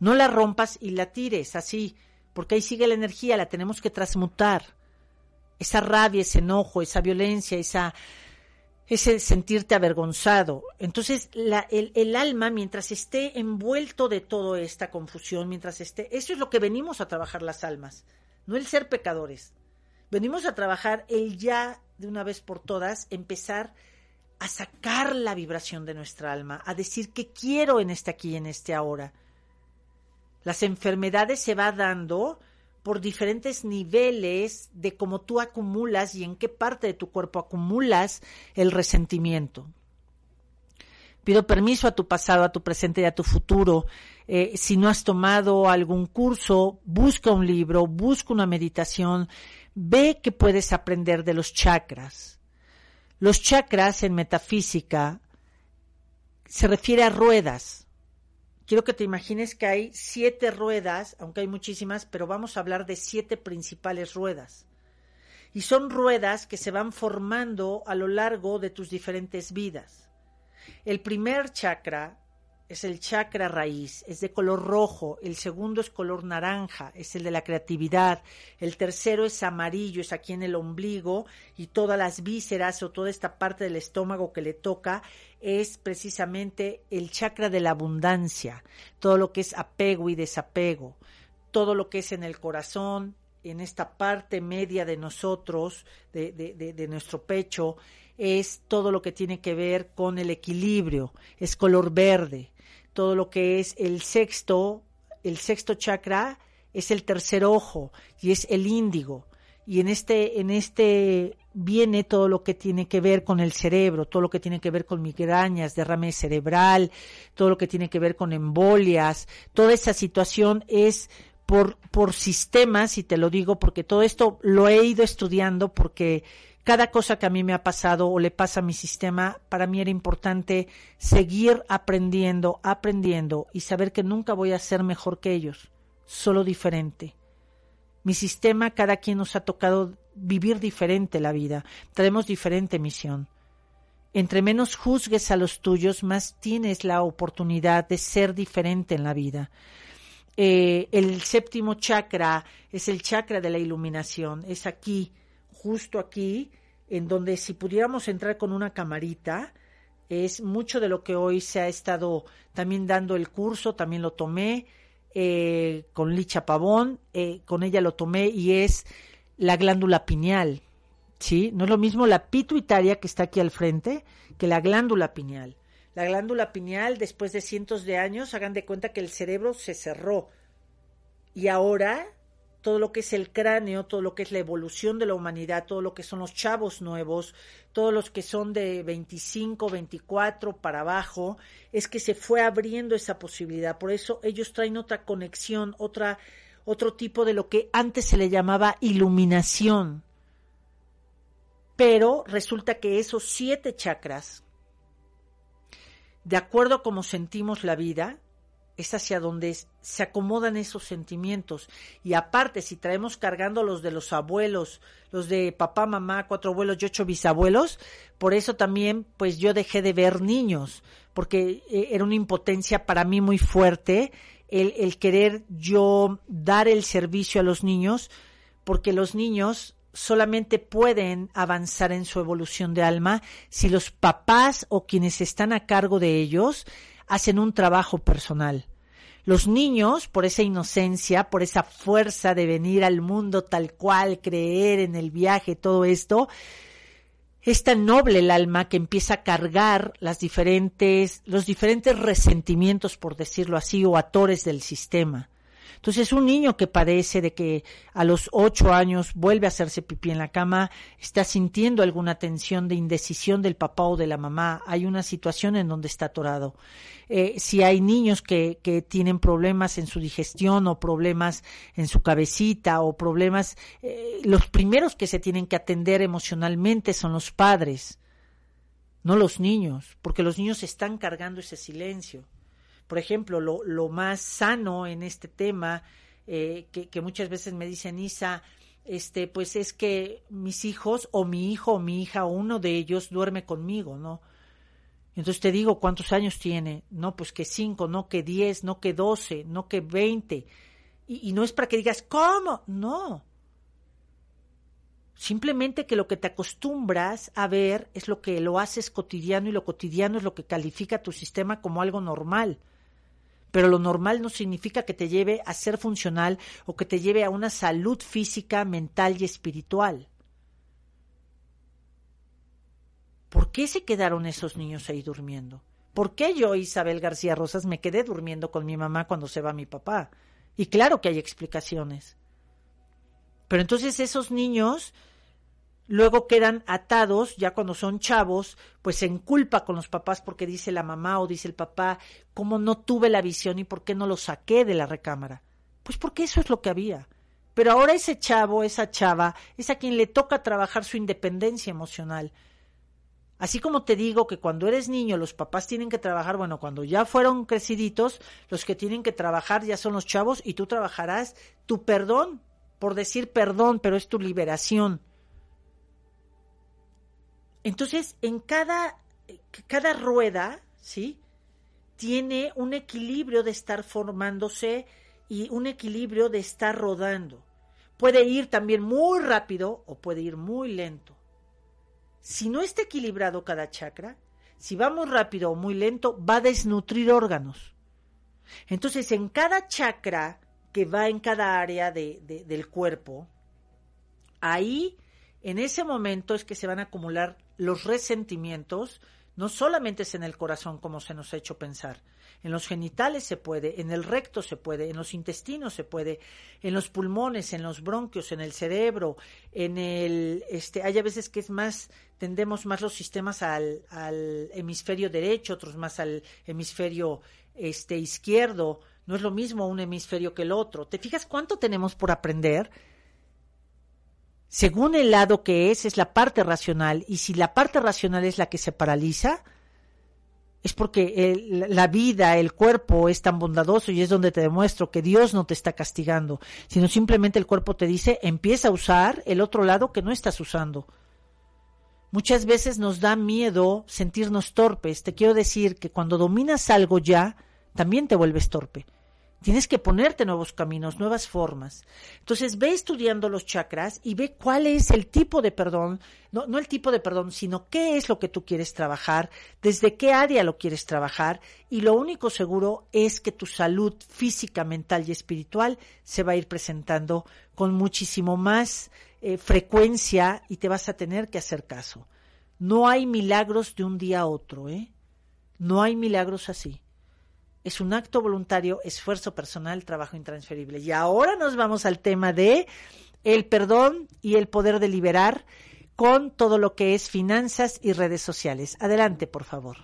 S3: No la rompas y la tires así, porque ahí sigue la energía, la tenemos que transmutar. Esa rabia, ese enojo, esa violencia, esa ese sentirte avergonzado. Entonces, el, el, alma, mientras esté envuelto de toda esta confusión, mientras esté, eso es lo que venimos a trabajar las almas, no el ser pecadores. Venimos a trabajar el ya de una vez por todas empezar a sacar la vibración de nuestra alma, a decir que quiero en este aquí, en este ahora. Las enfermedades se va dando por diferentes niveles de cómo tú acumulas y en qué parte de tu cuerpo acumulas el resentimiento. Pido permiso a tu pasado, a tu presente y a tu futuro. Eh, si no has tomado algún curso, busca un libro, busca una meditación, ve que puedes aprender de los chakras. Los chakras en metafísica se refiere a ruedas. Quiero que te imagines que hay siete ruedas, aunque hay muchísimas, pero vamos a hablar de siete principales ruedas. Y son ruedas que se van formando a lo largo de tus diferentes vidas. El primer chakra es el chakra raíz, es de color rojo, el segundo es color naranja, es el de la creatividad, el tercero es amarillo, es aquí en el ombligo y todas las vísceras o toda esta parte del estómago que le toca es precisamente el chakra de la abundancia, todo lo que es apego y desapego, todo lo que es en el corazón, en esta parte media de nosotros, de, de, de nuestro pecho, es todo lo que tiene que ver con el equilibrio, es color verde, todo lo que es el sexto, el sexto chakra es el tercer ojo y es el índigo. Y en este, en este viene todo lo que tiene que ver con el cerebro, todo lo que tiene que ver con migrañas, derrame cerebral, todo lo que tiene que ver con embolias, toda esa situación es por, por sistemas, y te lo digo porque todo esto lo he ido estudiando porque cada cosa que a mí me ha pasado o le pasa a mi sistema, para mí era importante seguir aprendiendo, aprendiendo y saber que nunca voy a ser mejor que ellos, solo diferente. Mi sistema, cada quien nos ha tocado vivir diferente la vida, tenemos diferente misión. Entre menos juzgues a los tuyos, más tienes la oportunidad de ser diferente en la vida. Eh, el séptimo chakra es el chakra de la iluminación, es aquí, justo aquí, en donde si pudiéramos entrar con una camarita, es mucho de lo que hoy se ha estado también dando el curso, también lo tomé eh, con Licha Pavón, eh, con ella lo tomé y es la glándula pineal, ¿sí? No es lo mismo la pituitaria que está aquí al frente que la glándula pineal. La glándula pineal, después de cientos de años, hagan de cuenta que el cerebro se cerró y ahora todo lo que es el cráneo, todo lo que es la evolución de la humanidad, todo lo que son los chavos nuevos, todos los que son de 25, 24 para abajo, es que se fue abriendo esa posibilidad. Por eso ellos traen otra conexión, otra, otro tipo de lo que antes se le llamaba iluminación. Pero resulta que esos siete chakras, de acuerdo a cómo sentimos la vida, es hacia donde se acomodan esos sentimientos. Y aparte, si traemos cargando los de los abuelos, los de papá, mamá, cuatro abuelos y ocho bisabuelos, por eso también, pues yo dejé de ver niños, porque eh, era una impotencia para mí muy fuerte el, el querer yo dar el servicio a los niños, porque los niños solamente pueden avanzar en su evolución de alma si los papás o quienes están a cargo de ellos hacen un trabajo personal. Los niños, por esa inocencia, por esa fuerza de venir al mundo tal cual, creer en el viaje, todo esto, es tan noble el alma que empieza a cargar las diferentes, los diferentes resentimientos, por decirlo así, o atores del sistema. Entonces, un niño que padece de que a los ocho años vuelve a hacerse pipí en la cama, está sintiendo alguna tensión de indecisión del papá o de la mamá, hay una situación en donde está atorado. Eh, si hay niños que, que tienen problemas en su digestión o problemas en su cabecita o problemas, eh, los primeros que se tienen que atender emocionalmente son los padres, no los niños, porque los niños están cargando ese silencio por ejemplo, lo, más sano en este tema, eh, que, que, muchas veces me dicen, Isa, este, pues es que mis hijos o mi hijo o mi hija o uno de ellos duerme conmigo, ¿no? Entonces te digo, ¿cuántos años tiene? No, pues que cinco, no que diez, no que doce, no que veinte. Y, y no es para que digas, ¿cómo? No. Simplemente que lo que te acostumbras a ver es lo que lo haces cotidiano y lo cotidiano es lo que califica tu sistema como algo normal pero lo normal no significa que te lleve a ser funcional o que te lleve a una salud física, mental y espiritual. ¿Por qué se quedaron esos niños ahí durmiendo? ¿Por qué yo, Isabel García Rosas, me quedé durmiendo con mi mamá cuando se va mi papá? Y claro que hay explicaciones. Pero entonces esos niños luego quedan atados, ya cuando son chavos, pues en culpa con los papás porque dice la mamá o dice el papá, ¿cómo no tuve la visión y por qué no lo saqué de la recámara? Pues porque eso es lo que había. Pero ahora ese chavo, esa chava, es a quien le toca trabajar su independencia emocional. Así como te digo que cuando eres niño los papás tienen que trabajar, bueno, cuando ya fueron creciditos, los que tienen que trabajar ya son los chavos y tú trabajarás tu perdón, por decir perdón, pero es tu liberación. Entonces, en cada, cada rueda, ¿sí? Tiene un equilibrio de estar formándose y un equilibrio de estar rodando. Puede ir también muy rápido o puede ir muy lento si no está equilibrado cada chakra, si va muy rápido o muy lento, va a desnutrir órganos. Entonces, en cada chakra que va en cada área de, del cuerpo, ahí, en ese momento es que se van a acumular los resentimientos, no solamente es en el corazón como se nos ha hecho pensar, en los genitales se puede, en el recto se puede, en los intestinos se puede, en los pulmones, en los bronquios, en el cerebro, en el, este, hay a veces que es más, tendemos más los sistemas al, al hemisferio derecho, otros más al hemisferio, este, izquierdo, no es lo mismo un hemisferio que el otro. ¿Te fijas cuánto tenemos por aprender? Según el lado que es, es la parte racional, y si la parte racional es la que se paraliza, es porque la vida, el cuerpo es tan bondadoso y es donde te demuestro que Dios no te está castigando, sino simplemente el cuerpo te dice, empieza a usar el otro lado que no estás usando. Muchas veces nos da miedo sentirnos torpes. Te quiero decir que cuando dominas algo ya, también te vuelves torpe. Tienes que ponerte nuevos caminos, nuevas formas. Entonces ve estudiando los chakras y ve cuál es el tipo de perdón, no, el tipo de perdón, sino qué es lo que tú quieres trabajar, desde qué área lo quieres trabajar y lo único seguro es que tu salud física, mental y espiritual se va a ir presentando con muchísimo más eh, frecuencia y te vas a tener que hacer caso. No hay milagros de un día a otro, ¿eh? No hay milagros así es un acto voluntario, esfuerzo personal, trabajo intransferible. Y ahora nos vamos al tema de el perdón y el poder de liberar con todo lo que es finanzas y redes sociales. Adelante, por favor.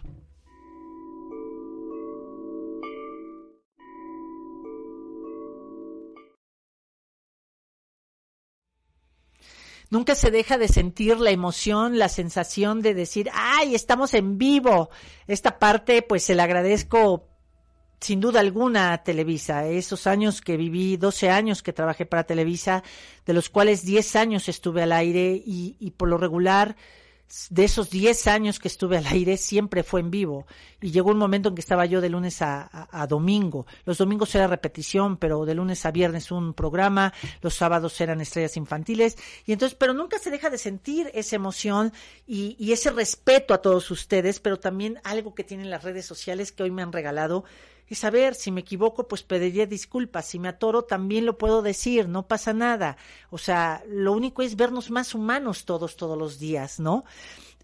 S3: Nunca se deja de sentir la emoción, la sensación de decir, ay, estamos en vivo. Esta parte, pues se la agradezco sin duda alguna Televisa. Esos años que viví, 12 años que trabajé para Televisa, de los cuales 10 años estuve al aire y, y por lo regular de esos 10 años que estuve al aire siempre fue en vivo y llegó un momento en que estaba yo de lunes a, a, domingo. Los domingos era repetición, pero de lunes a viernes un programa, los sábados eran estrellas infantiles y entonces, pero nunca se deja de sentir esa emoción y, y ese respeto a todos ustedes, pero también algo que tienen las redes sociales que hoy me han regalado y saber si me equivoco, pues pediría disculpas. Si me atoro, también lo puedo decir, no pasa nada. O sea, lo único es vernos más humanos todos, todos los días, ¿no?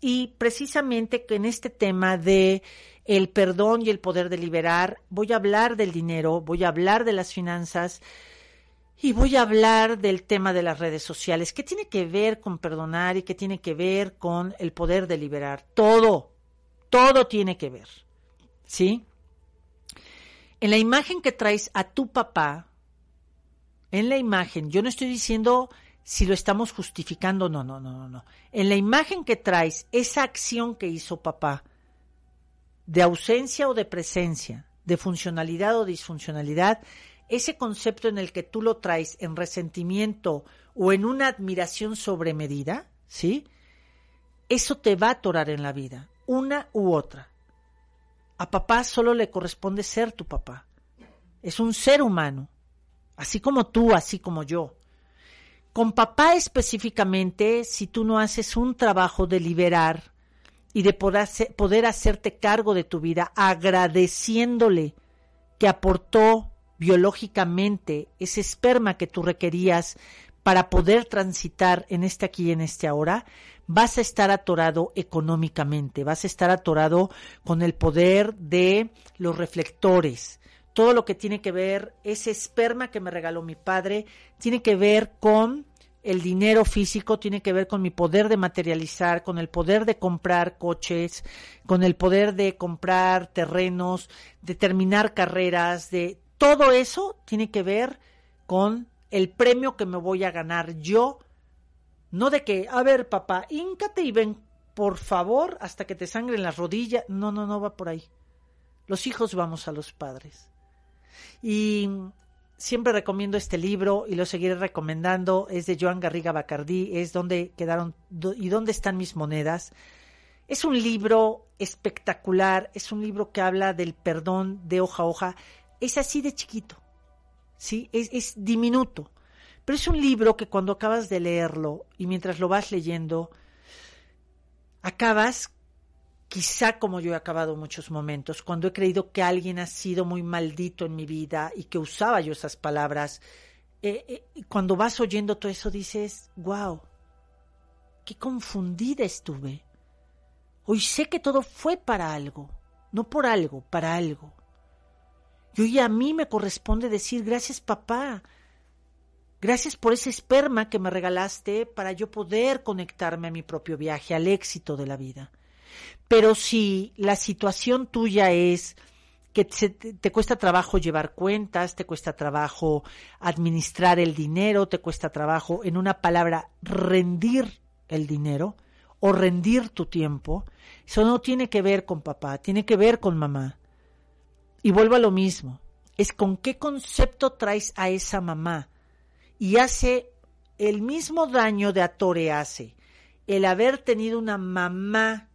S3: Y precisamente en este tema de el perdón y el poder de liberar, voy a hablar del dinero, voy a hablar de las finanzas y voy a hablar del tema de las redes sociales. ¿Qué tiene que ver con perdonar y qué tiene que ver con el poder de liberar? Todo, todo tiene que ver. ¿Sí? En la imagen que traes a tu papá, en la imagen, yo no estoy diciendo si lo estamos justificando, no, no, no, no. En la imagen que traes, esa acción que hizo papá, de ausencia o de presencia, de funcionalidad o disfuncionalidad, ese concepto en el que tú lo traes en resentimiento o en una admiración sobremedida, ¿sí? Eso te va a atorar en la vida, una u otra. A papá solo le corresponde ser tu papá. Es un ser humano, así como tú, así como yo. Con papá específicamente, si tú no haces un trabajo de liberar y de poder, hacerte cargo de tu vida, agradeciéndole que aportó biológicamente ese esperma que tú requerías para poder transitar en este aquí y en este ahora, vas a estar atorado económicamente, vas a estar atorado con el poder de los reflectores. Todo lo que tiene que ver, ese esperma que me regaló mi padre, tiene que ver con el dinero físico, tiene que ver con mi poder de materializar, con el poder de comprar coches, con el poder de comprar terrenos, de terminar carreras, de todo eso tiene que ver con el premio que me voy a ganar yo no de que, a ver, papá, híncate y ven por favor, hasta que te sangren las rodillas. No, no, no va por ahí. Los hijos vamos a los padres. Y siempre recomiendo este libro y lo seguiré recomendando. Es de Joan Garriga Bacardí, es donde quedaron y dónde están mis monedas. Es un libro espectacular, es un libro que habla del perdón de hoja a hoja. Es así de chiquito, ¿sí? Es, diminuto. Pero es un libro que cuando acabas de leerlo y mientras lo vas leyendo, acabas quizá como yo he acabado muchos momentos, cuando he creído que alguien ha sido muy maldito en mi vida y que usaba yo esas palabras, eh, eh, cuando vas oyendo todo eso dices, wow, qué confundida estuve. Hoy sé que todo fue para algo, no por algo, para algo. Y a mí me corresponde decir gracias papá, gracias por ese esperma que me regalaste para yo poder conectarme a mi propio viaje, al éxito de la vida. Pero si la situación tuya es que te, cuesta trabajo llevar cuentas, te cuesta trabajo administrar el dinero, te cuesta trabajo, en una palabra, rendir el dinero o rendir tu tiempo, eso no tiene que ver con papá, tiene que ver con mamá. Y vuelvo a lo mismo, es con qué concepto traes a esa mamá. Y hace el mismo daño de Atore hace el haber tenido una mamá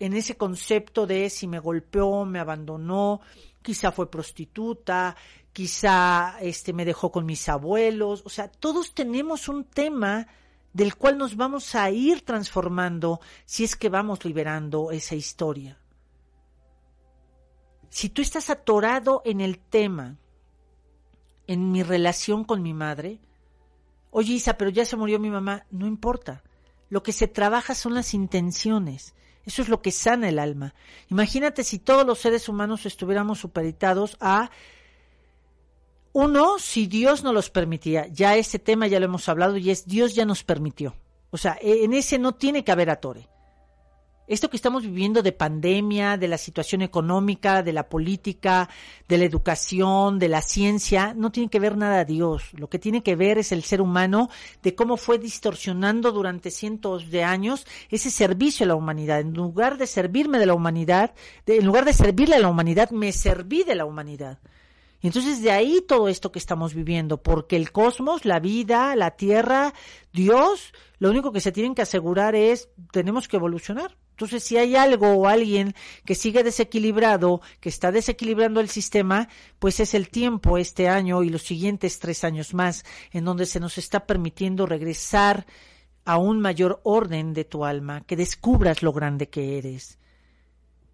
S3: en ese concepto de si me golpeó, me abandonó, quizá fue prostituta, quizá este me dejó con mis abuelos, o sea, todos tenemos un tema del cual nos vamos a ir transformando si es que vamos liberando esa historia. Si tú estás atorado en el tema, en mi relación con mi madre, oye Isa, pero ya se murió mi mamá, no importa. Lo que se trabaja son las intenciones. Eso es lo que sana el alma. Imagínate si todos los seres humanos estuviéramos supeditados a uno, si Dios no los permitía, ya ese tema ya lo hemos hablado y es Dios ya nos permitió. O sea, en ese no tiene que haber atore esto que estamos viviendo de pandemia, de la situación económica, de la política, de la educación, de la ciencia, no tiene que ver nada a Dios. Lo que tiene que ver es el ser humano, de cómo fue distorsionando durante cientos de años ese servicio a la humanidad. En lugar de servirme de la humanidad, en lugar de servirle a la humanidad, me serví de la humanidad. Y entonces de ahí todo esto que estamos viviendo, porque el cosmos, la vida, la tierra, Dios, lo único que se tienen que asegurar es, tenemos que evolucionar entonces, si hay algo o alguien que sigue desequilibrado, que está desequilibrando el sistema, pues es el tiempo este año y los siguientes tres años más, en donde se nos está permitiendo regresar a un mayor orden de tu alma, que descubras lo grande que eres.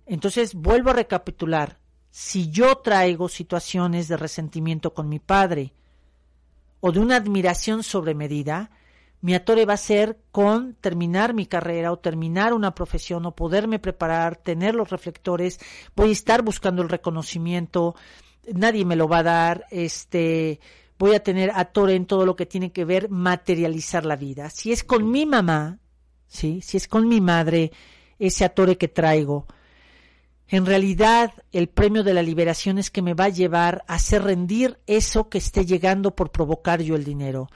S3: Entonces, vuelvo a recapitular. Si yo traigo situaciones de resentimiento con mi padre o de una admiración sobremedida, mi atore va a ser con terminar mi carrera o terminar una profesión o poderme preparar, tener los reflectores, voy a estar buscando el reconocimiento, nadie me lo va a dar, este, voy a tener atore en todo lo que tiene que ver materializar la vida. Si es con mi mamá, sí, si es con mi madre, ese atore que traigo, en realidad, el premio de la liberación es que me va a llevar a hacer rendir eso que esté llegando por provocar yo el dinero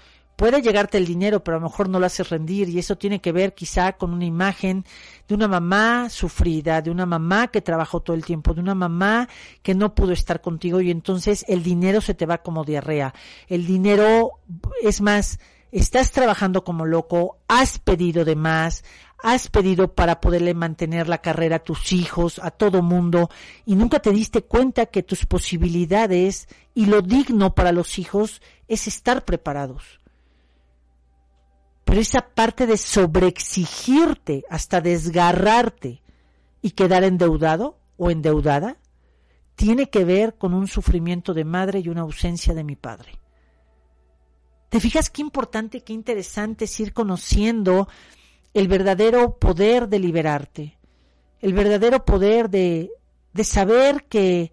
S3: puede llegarte el dinero, pero a lo mejor no lo haces rendir y eso tiene que ver quizá con una imagen de una mamá sufrida, de una mamá que trabajó todo el tiempo, de una mamá que no pudo estar contigo y entonces el dinero se te va como diarrea. El dinero es más, estás trabajando como loco, has pedido de más, has pedido para poderle mantener la carrera a tus hijos, a todo mundo, y nunca te diste cuenta que tus posibilidades y lo digno para los hijos es estar preparados. Pero esa parte de sobreexigirte hasta desgarrarte y quedar endeudado o endeudada tiene que ver con un sufrimiento de madre y una ausencia de mi padre. ¿Te fijas qué importante, qué interesante es ir conociendo el verdadero poder de liberarte, el verdadero poder de, de saber que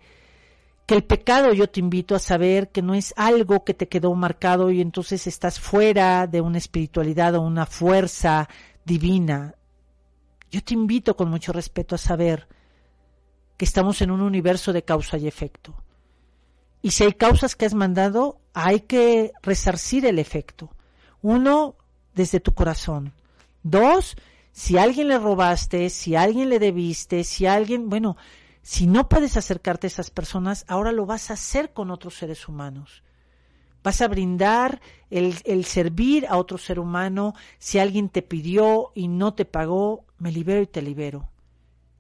S3: que el pecado yo te invito a saber que no es algo que te quedó marcado y entonces estás fuera de una espiritualidad o una fuerza divina. Yo te invito con mucho respeto a saber que estamos en un universo de causa y efecto. Y si hay causas que has mandado, hay que resarcir el efecto. Uno, desde tu corazón. Dos, Si alguien le robaste, si alguien le debiste, si alguien, bueno, si no puedes acercarte a esas personas, ahora lo vas a hacer con otros seres humanos. Vas a brindar el, el, servir a otro ser humano. Si alguien te pidió y no te pagó, me libero y te libero.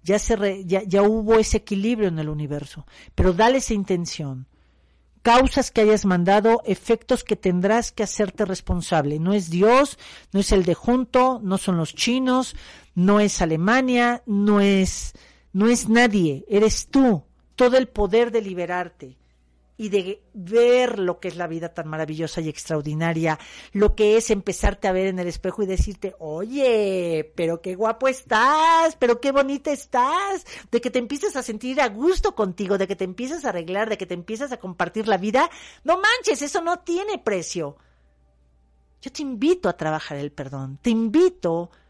S3: Ya, se re, ya, ya hubo ese equilibrio en el universo. Pero dale esa intención. Causas que hayas mandado, efectos que tendrás que hacerte responsable. No es Dios, no es el de junto, no son los chinos, no es Alemania, no es, no es nadie, eres tú. Todo el poder de liberarte y de ver lo que es la vida tan maravillosa y extraordinaria, lo que es empezarte a ver en el espejo y decirte, oye, pero qué guapo estás, pero qué bonita estás, de que te empiezas a sentir a gusto contigo, de que te empiezas a arreglar, de que te empiezas a compartir la vida, no manches, eso no tiene precio. Yo te invito a trabajar el perdón, te invito a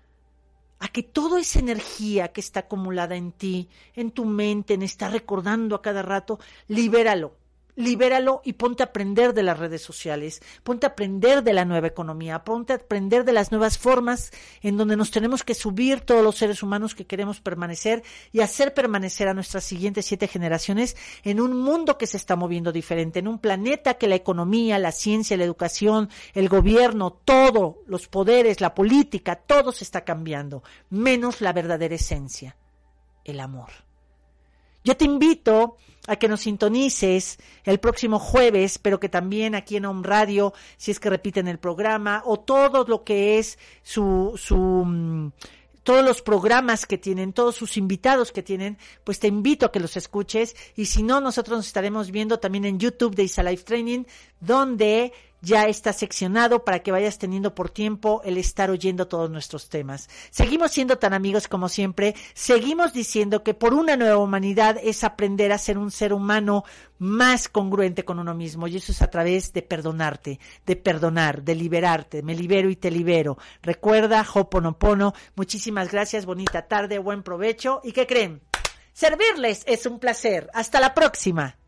S3: que toda esa energía que está acumulada en ti, en tu mente, en estar recordando a cada rato, libéralo libéralo y ponte a aprender de las redes sociales, ponte a aprender de la nueva economía, ponte a aprender de las nuevas formas en donde nos tenemos que subir todos los seres humanos que queremos permanecer y hacer permanecer a nuestras siguientes siete generaciones en un mundo que se está moviendo diferente, en un planeta que la economía, la ciencia, la educación, el gobierno, todo, los poderes, la política, todo se está cambiando, menos la verdadera esencia, el amor. Yo te invito a que nos sintonices el próximo jueves, pero que también aquí en Home Radio, si es que repiten el programa, o todo lo que es su, su, mm, todos los programas que tienen, todos sus invitados que tienen, pues te invito a que los escuches. Y si no, nosotros nos estaremos viendo también en YouTube de Isa Life Training, donde ya está seccionado para que vayas teniendo por tiempo el estar oyendo todos nuestros temas. Seguimos siendo tan amigos como siempre, seguimos diciendo que por una nueva humanidad es aprender a ser un ser humano más congruente con uno mismo y eso es a través de perdonarte, de perdonar, de liberarte, me libero y te libero. Recuerda, Hoponopono, muchísimas gracias, bonita tarde, buen provecho y ¿qué creen? Servirles es un placer. Hasta la próxima.